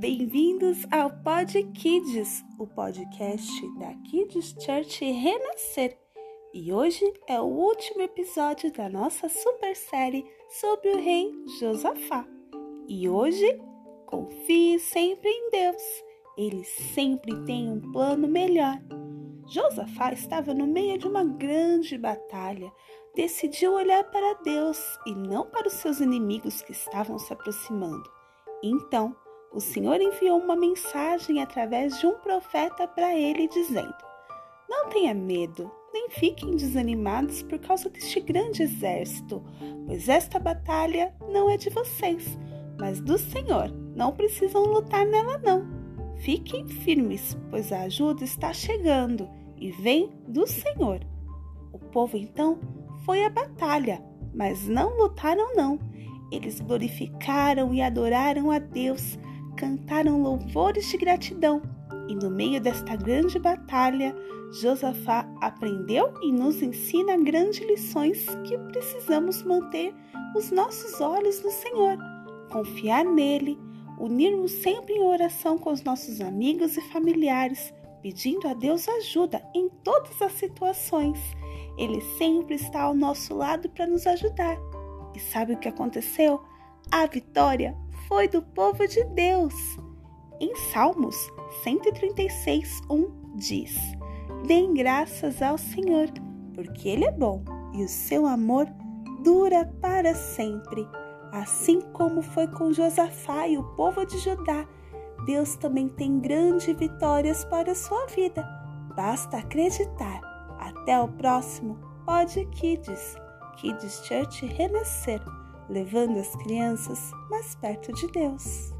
Bem-vindos ao Pod Kids, o podcast da Kids Church Renascer. E hoje é o último episódio da nossa super série sobre o rei Josafá. E hoje, confie sempre em Deus. Ele sempre tem um plano melhor. Josafá estava no meio de uma grande batalha. Decidiu olhar para Deus e não para os seus inimigos que estavam se aproximando. Então, o Senhor enviou uma mensagem através de um profeta para ele, dizendo: Não tenha medo, nem fiquem desanimados por causa deste grande exército, pois esta batalha não é de vocês, mas do Senhor. Não precisam lutar nela, não. Fiquem firmes, pois a ajuda está chegando e vem do Senhor. O povo então foi à batalha, mas não lutaram não. Eles glorificaram e adoraram a Deus, cantaram louvores de gratidão. E no meio desta grande batalha, Josafá aprendeu e nos ensina grandes lições que precisamos manter os nossos olhos no Senhor, confiar nele, unirmos sempre em oração com os nossos amigos e familiares, pedindo a Deus ajuda em todas as situações. Ele sempre está ao nosso lado para nos ajudar. E sabe o que aconteceu? A vitória foi do povo de Deus. Em Salmos 136, 1 diz: Deem graças ao Senhor, porque Ele é bom e o seu amor dura para sempre. Assim como foi com Josafá e o povo de Judá Deus também tem grandes vitórias para a sua vida. Basta acreditar. Até o próximo Pod Kids, Kids Church Renascer, levando as crianças mais perto de Deus.